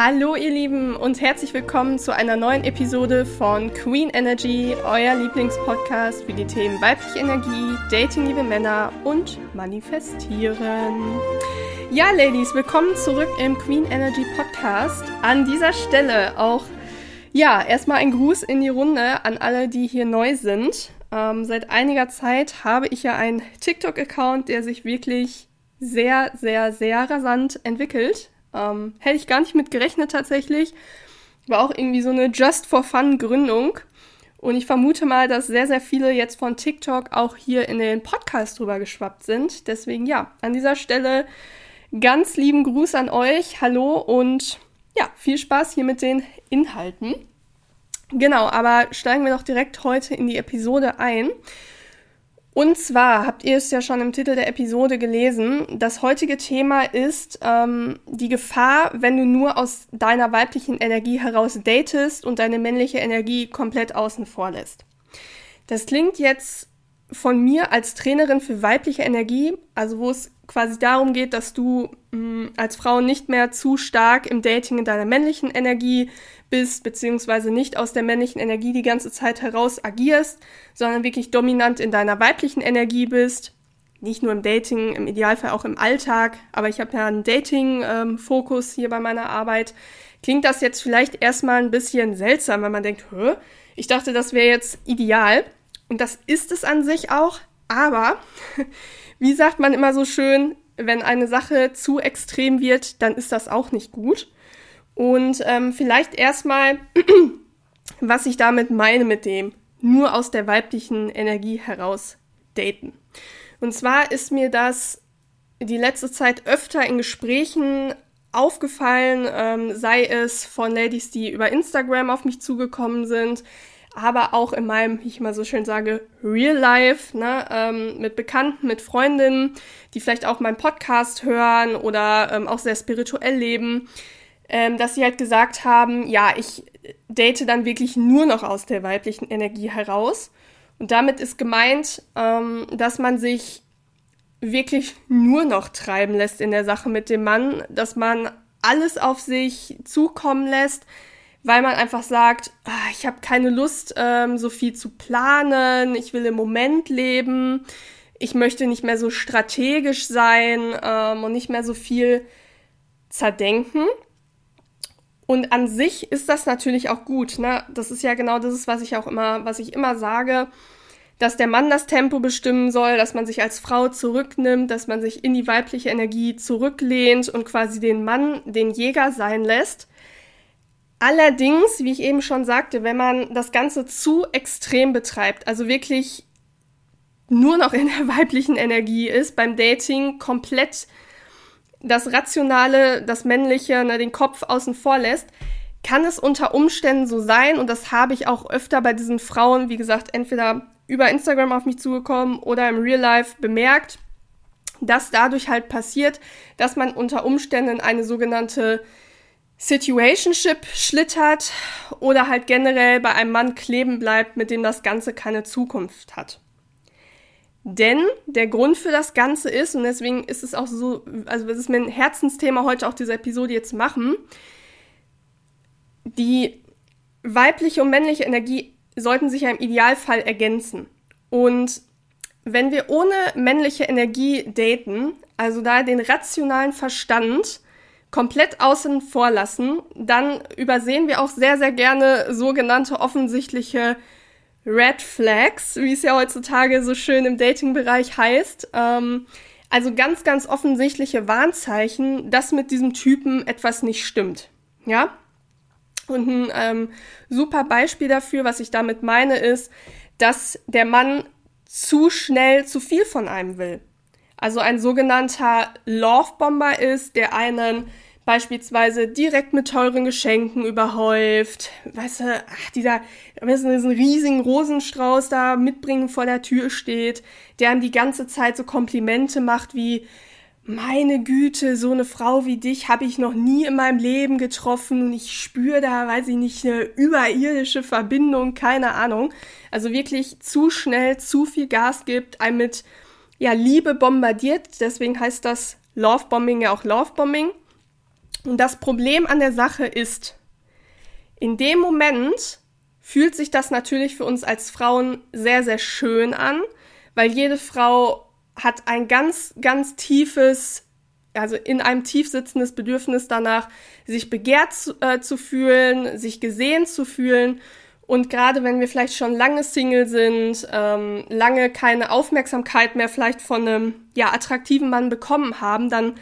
Hallo ihr Lieben und herzlich willkommen zu einer neuen Episode von Queen Energy, euer Lieblingspodcast für die Themen weibliche Energie, Dating liebe Männer und Manifestieren. Ja, Ladies, willkommen zurück im Queen Energy Podcast. An dieser Stelle auch, ja, erstmal ein Gruß in die Runde an alle, die hier neu sind. Ähm, seit einiger Zeit habe ich ja einen TikTok-Account, der sich wirklich sehr, sehr, sehr rasant entwickelt. Ähm, hätte ich gar nicht mit gerechnet tatsächlich. War auch irgendwie so eine Just for Fun Gründung. Und ich vermute mal, dass sehr, sehr viele jetzt von TikTok auch hier in den Podcast drüber geschwappt sind. Deswegen ja, an dieser Stelle ganz lieben Gruß an euch. Hallo und ja, viel Spaß hier mit den Inhalten. Genau, aber steigen wir doch direkt heute in die Episode ein. Und zwar habt ihr es ja schon im Titel der Episode gelesen. Das heutige Thema ist ähm, die Gefahr, wenn du nur aus deiner weiblichen Energie heraus datest und deine männliche Energie komplett außen vor lässt. Das klingt jetzt von mir als Trainerin für weibliche Energie, also wo es quasi darum geht, dass du mh, mm, als Frau nicht mehr zu stark im Dating in deiner männlichen Energie bist, beziehungsweise nicht aus der männlichen Energie die ganze Zeit heraus agierst, sondern wirklich dominant in deiner weiblichen Energie bist. Nicht nur im Dating, im Idealfall auch im Alltag, aber ich habe ja einen Dating-Fokus ähm, hier bei meiner Arbeit. Klingt das jetzt vielleicht erstmal ein bisschen seltsam, wenn man denkt, Hö, ich dachte, das wäre jetzt ideal. Und das ist es an sich auch, aber wie sagt man immer so schön, wenn eine Sache zu extrem wird, dann ist das auch nicht gut. Und ähm, vielleicht erstmal, was ich damit meine mit dem nur aus der weiblichen Energie heraus daten. Und zwar ist mir das die letzte Zeit öfter in Gesprächen aufgefallen, ähm, sei es von Ladies, die über Instagram auf mich zugekommen sind, aber auch in meinem, wie ich mal so schön sage, Real Life, ne, ähm, mit Bekannten, mit Freundinnen, die vielleicht auch meinen Podcast hören oder ähm, auch sehr spirituell leben, ähm, dass sie halt gesagt haben, ja, ich date dann wirklich nur noch aus der weiblichen Energie heraus. Und damit ist gemeint, ähm, dass man sich wirklich nur noch treiben lässt in der Sache mit dem Mann, dass man alles auf sich zukommen lässt, weil man einfach sagt, ah, ich habe keine Lust, ähm, so viel zu planen, ich will im Moment leben, ich möchte nicht mehr so strategisch sein ähm, und nicht mehr so viel zerdenken. Und an sich ist das natürlich auch gut. Ne? Das ist ja genau das, was ich auch immer, was ich immer sage, dass der Mann das Tempo bestimmen soll, dass man sich als Frau zurücknimmt, dass man sich in die weibliche Energie zurücklehnt und quasi den Mann den Jäger sein lässt. Allerdings, wie ich eben schon sagte, wenn man das Ganze zu extrem betreibt, also wirklich nur noch in der weiblichen Energie ist, beim Dating komplett das Rationale, das Männliche, ne, den Kopf außen vor lässt, kann es unter Umständen so sein, und das habe ich auch öfter bei diesen Frauen, wie gesagt, entweder über Instagram auf mich zugekommen oder im Real Life bemerkt, dass dadurch halt passiert, dass man unter Umständen eine sogenannte Situationship schlittert oder halt generell bei einem Mann kleben bleibt, mit dem das Ganze keine Zukunft hat. Denn der Grund für das Ganze ist, und deswegen ist es auch so, also das ist mir ein Herzensthema heute auch diese Episode jetzt machen, die weibliche und männliche Energie sollten sich ja im Idealfall ergänzen. Und wenn wir ohne männliche Energie daten, also da den rationalen Verstand komplett außen vor lassen, dann übersehen wir auch sehr, sehr gerne sogenannte offensichtliche Red Flags, wie es ja heutzutage so schön im Dating-Bereich heißt. Ähm, also ganz, ganz offensichtliche Warnzeichen, dass mit diesem Typen etwas nicht stimmt. Ja? Und ein ähm, super Beispiel dafür, was ich damit meine, ist, dass der Mann zu schnell zu viel von einem will. Also ein sogenannter Love Bomber ist, der einen beispielsweise direkt mit teuren Geschenken überhäuft. Weißt du, ach, dieser, diesen riesigen Rosenstrauß da mitbringen vor der Tür steht, der ihm die ganze Zeit so Komplimente macht wie, meine Güte, so eine Frau wie dich habe ich noch nie in meinem Leben getroffen ich spüre da, weiß ich nicht, eine überirdische Verbindung, keine Ahnung. Also wirklich zu schnell, zu viel Gas gibt, einem mit ja, Liebe bombardiert, deswegen heißt das Lovebombing ja auch Lovebombing. Und das Problem an der Sache ist, in dem Moment fühlt sich das natürlich für uns als Frauen sehr, sehr schön an, weil jede Frau hat ein ganz, ganz tiefes, also in einem tief sitzendes Bedürfnis danach, sich begehrt zu, äh, zu fühlen, sich gesehen zu fühlen. Und gerade wenn wir vielleicht schon lange Single sind, ähm, lange keine Aufmerksamkeit mehr vielleicht von einem ja, attraktiven Mann bekommen haben, dann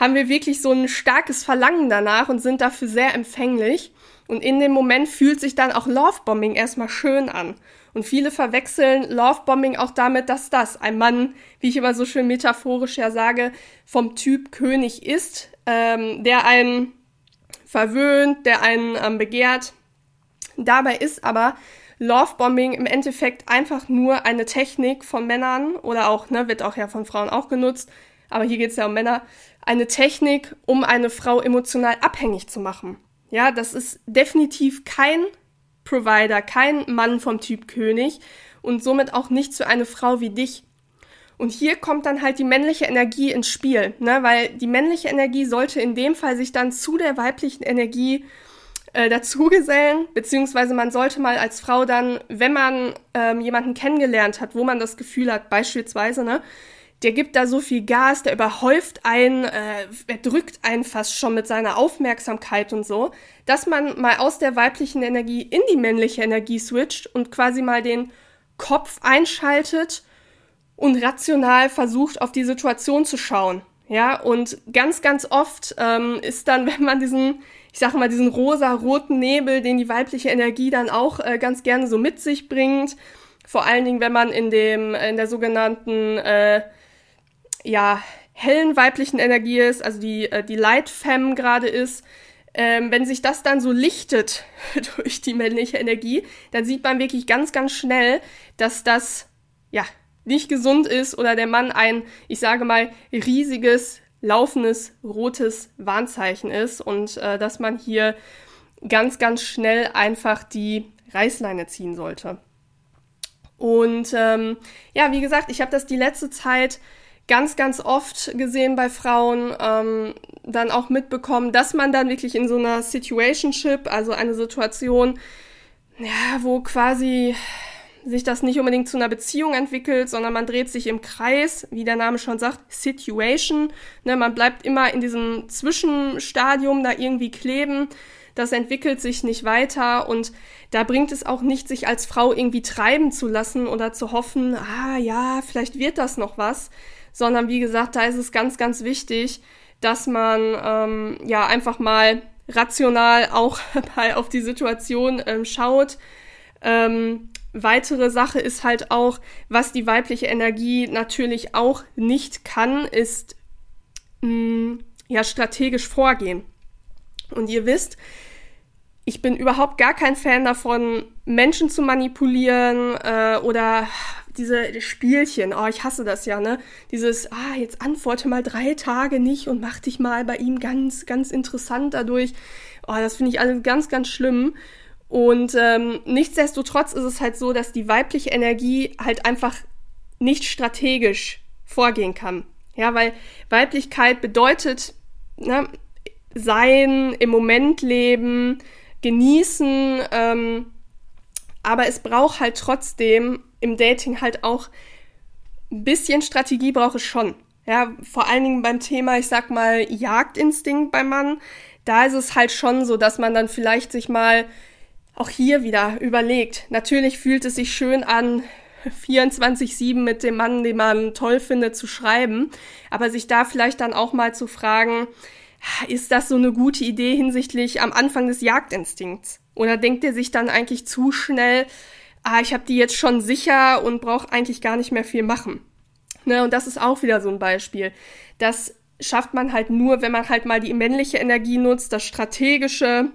haben wir wirklich so ein starkes Verlangen danach und sind dafür sehr empfänglich. Und in dem Moment fühlt sich dann auch Lovebombing erstmal schön an. Und viele verwechseln Lovebombing auch damit, dass das ein Mann, wie ich immer so schön metaphorisch ja sage, vom Typ König ist, ähm, der einen verwöhnt, der einen ähm, begehrt. Dabei ist aber Lovebombing im Endeffekt einfach nur eine Technik von Männern oder auch, ne, wird auch ja von Frauen auch genutzt, aber hier geht es ja um Männer, eine Technik, um eine Frau emotional abhängig zu machen. Ja, das ist definitiv kein Provider, kein Mann vom Typ König und somit auch nicht zu einer Frau wie dich. Und hier kommt dann halt die männliche Energie ins Spiel, ne? weil die männliche Energie sollte in dem Fall sich dann zu der weiblichen Energie äh, dazugesellen, beziehungsweise man sollte mal als Frau dann, wenn man ähm, jemanden kennengelernt hat, wo man das Gefühl hat, beispielsweise, ne, der gibt da so viel Gas, der überhäuft einen, äh, er drückt einen fast schon mit seiner Aufmerksamkeit und so, dass man mal aus der weiblichen Energie in die männliche Energie switcht und quasi mal den Kopf einschaltet und rational versucht, auf die Situation zu schauen. Ja, und ganz, ganz oft ähm, ist dann, wenn man diesen, ich sage mal, diesen rosa-roten Nebel, den die weibliche Energie dann auch äh, ganz gerne so mit sich bringt, vor allen Dingen, wenn man in dem, in der sogenannten äh, ja, hellen weiblichen Energie ist, also die, äh, die Light Femme gerade ist, ähm, wenn sich das dann so lichtet durch die männliche Energie, dann sieht man wirklich ganz, ganz schnell, dass das, ja, nicht gesund ist oder der Mann ein, ich sage mal, riesiges, laufendes, rotes Warnzeichen ist und äh, dass man hier ganz, ganz schnell einfach die Reißleine ziehen sollte. Und ähm, ja, wie gesagt, ich habe das die letzte Zeit ganz, ganz oft gesehen bei Frauen, ähm, dann auch mitbekommen, dass man dann wirklich in so einer Situationship, also eine Situation, ja, wo quasi sich das nicht unbedingt zu einer Beziehung entwickelt, sondern man dreht sich im Kreis, wie der Name schon sagt, Situation. Ne, man bleibt immer in diesem Zwischenstadium da irgendwie kleben. Das entwickelt sich nicht weiter und da bringt es auch nicht, sich als Frau irgendwie treiben zu lassen oder zu hoffen, ah ja, vielleicht wird das noch was, sondern wie gesagt, da ist es ganz, ganz wichtig, dass man ähm, ja einfach mal rational auch mal auf die Situation ähm, schaut. Ähm, weitere Sache ist halt auch, was die weibliche Energie natürlich auch nicht kann, ist mh, mm, ja strategisch vorgehen. Und ihr wisst, ich bin überhaupt gar kein Fan davon, Menschen zu manipulieren äh, oder diese Spielchen, oh, ich hasse das ja, ne? Dieses, ah, jetzt antworte mal drei Tage nicht und mach dich mal bei ihm ganz, ganz interessant dadurch. Oh, das finde ich alles ganz, ganz schlimm. Und ähm, nichtsdestotrotz ist es halt so, dass die weibliche Energie halt einfach nicht strategisch vorgehen kann. Ja, weil Weiblichkeit bedeutet, ne, sein, im Moment leben, genießen, ähm, aber es braucht halt trotzdem im Dating halt auch ein bisschen Strategie braucht es schon. Ja, vor allen Dingen beim Thema, ich sag mal, Jagdinstinkt beim Mann, da ist es halt schon so, dass man dann vielleicht sich mal auch hier wieder überlegt. Natürlich fühlt es sich schön an, 24-7 mit dem Mann, den man toll findet, zu schreiben, aber sich da vielleicht dann auch mal zu fragen, ist das so eine gute Idee hinsichtlich am Anfang des Jagdinstinkts? Oder denkt er sich dann eigentlich zu schnell, ah, ich habe die jetzt schon sicher und brauche eigentlich gar nicht mehr viel machen. Ne, und das ist auch wieder so ein Beispiel. Das schafft man halt nur, wenn man halt mal die männliche Energie nutzt, das Strategische,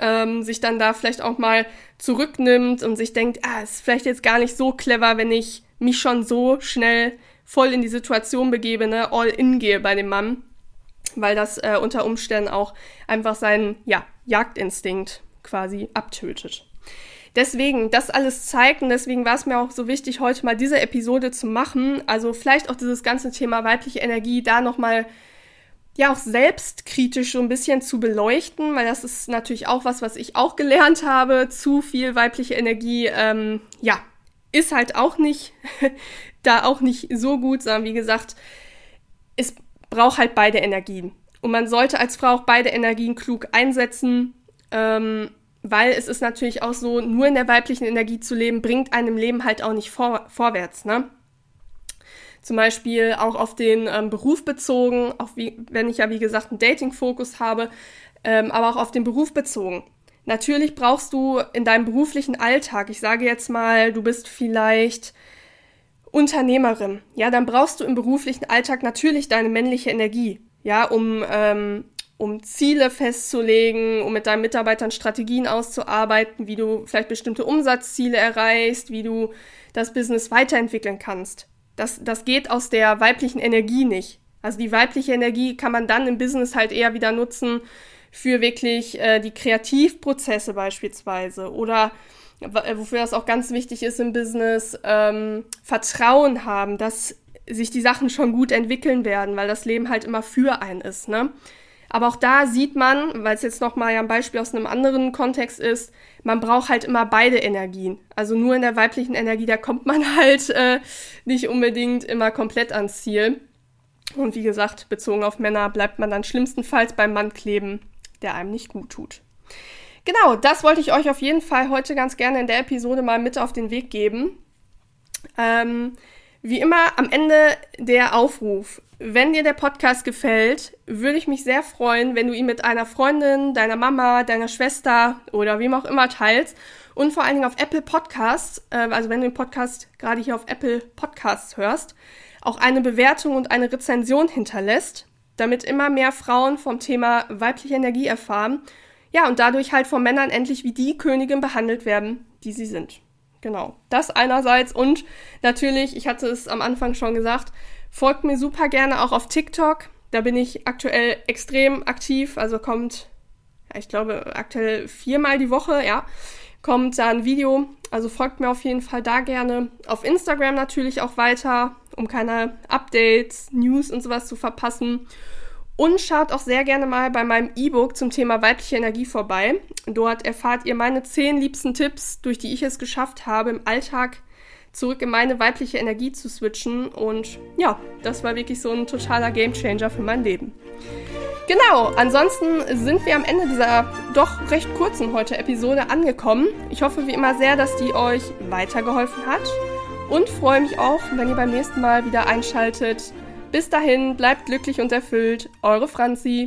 ähm, sich dann da vielleicht auch mal zurücknimmt und sich denkt, ah, ist vielleicht jetzt gar nicht so clever, wenn ich mich schon so schnell voll in die Situation begebe, ne, all in gehe bei dem Mann, weil das äh, unter Umständen auch einfach seinen, ja, Jagdinstinkt quasi abtötet. Deswegen, das alles zeigt und deswegen war es mir auch so wichtig, heute mal diese Episode zu machen. Also vielleicht auch dieses ganze Thema weibliche Energie da nochmal ja auch selbstkritisch so ein bisschen zu beleuchten, weil das ist natürlich auch was, was ich auch gelernt habe. Zu viel weibliche Energie, ähm, ja, ist halt auch nicht, da auch nicht so gut, sondern wie gesagt, es braucht halt beide Energien. Und man sollte als Frau auch beide Energien klug einsetzen, ähm, weil es ist natürlich auch so, nur in der weiblichen Energie zu leben, bringt einem Leben halt auch nicht vor, vorwärts, ne? Zum Beispiel auch auf den ähm, Beruf bezogen, auch wie, wenn ich ja wie gesagt einen Dating-Fokus habe, ähm, aber auch auf den Beruf bezogen. Natürlich brauchst du in deinem beruflichen Alltag, ich sage jetzt mal, du bist vielleicht Unternehmerin, ja, dann brauchst du im beruflichen Alltag natürlich deine männliche Energie, ja, um, ähm, um Ziele festzulegen, um mit deinen Mitarbeitern Strategien auszuarbeiten, wie du vielleicht bestimmte Umsatzziele erreichst, wie du das Business weiterentwickeln kannst. Das, das geht aus der weiblichen Energie nicht. Also die weibliche Energie kann man dann im Business halt eher wieder nutzen für wirklich äh, die Kreativprozesse beispielsweise oder äh, wofür das auch ganz wichtig ist im Business, ähm, Vertrauen haben, dass sich die Sachen schon gut entwickeln werden, weil das Leben halt immer für einen ist, ne? Aber auch da sieht man, weil es jetzt nochmal ja ein Beispiel aus einem anderen Kontext ist, man braucht halt immer beide Energien. Also nur in der weiblichen Energie, da kommt man halt äh, nicht unbedingt immer komplett ans Ziel. Und wie gesagt, bezogen auf Männer bleibt man dann schlimmstenfalls beim Mann kleben, der einem nicht gut tut. Genau, das wollte ich euch auf jeden Fall heute ganz gerne in der Episode mal mit auf den Weg geben. Ähm, wie immer am Ende der Aufruf. Wenn dir der Podcast gefällt, würde ich mich sehr freuen, wenn du ihn mit einer Freundin, deiner Mama, deiner Schwester oder wem auch immer teilst. Und vor allen Dingen auf Apple Podcasts, äh, also wenn du den Podcast gerade hier auf Apple Podcasts hörst, auch eine Bewertung und eine Rezension hinterlässt, damit immer mehr Frauen vom Thema weibliche Energie erfahren. Ja, und dadurch halt von Männern endlich wie die Königin behandelt werden, die sie sind. Genau. Das einerseits und natürlich, ich hatte es am Anfang schon gesagt, folgt mir super gerne auch auf TikTok. Da bin ich aktuell extrem aktiv. Also kommt, ich glaube, aktuell viermal die Woche, ja, kommt da ein Video. Also folgt mir auf jeden Fall da gerne. Auf Instagram natürlich auch weiter, um keine Updates, News und sowas zu verpassen. Und schaut auch sehr gerne mal bei meinem E-Book zum Thema weibliche Energie vorbei. Dort erfahrt ihr meine zehn liebsten Tipps, durch die ich es geschafft habe, im Alltag zurück in meine weibliche Energie zu switchen. Und ja, das war wirklich so ein totaler Gamechanger für mein Leben. Genau, ansonsten sind wir am Ende dieser doch recht kurzen heute Episode angekommen. Ich hoffe wie immer sehr, dass die euch weitergeholfen hat und freue mich auch, wenn ihr beim nächsten Mal wieder einschaltet bis dahin, bleibt glücklich und erfüllt. Eure Franzi.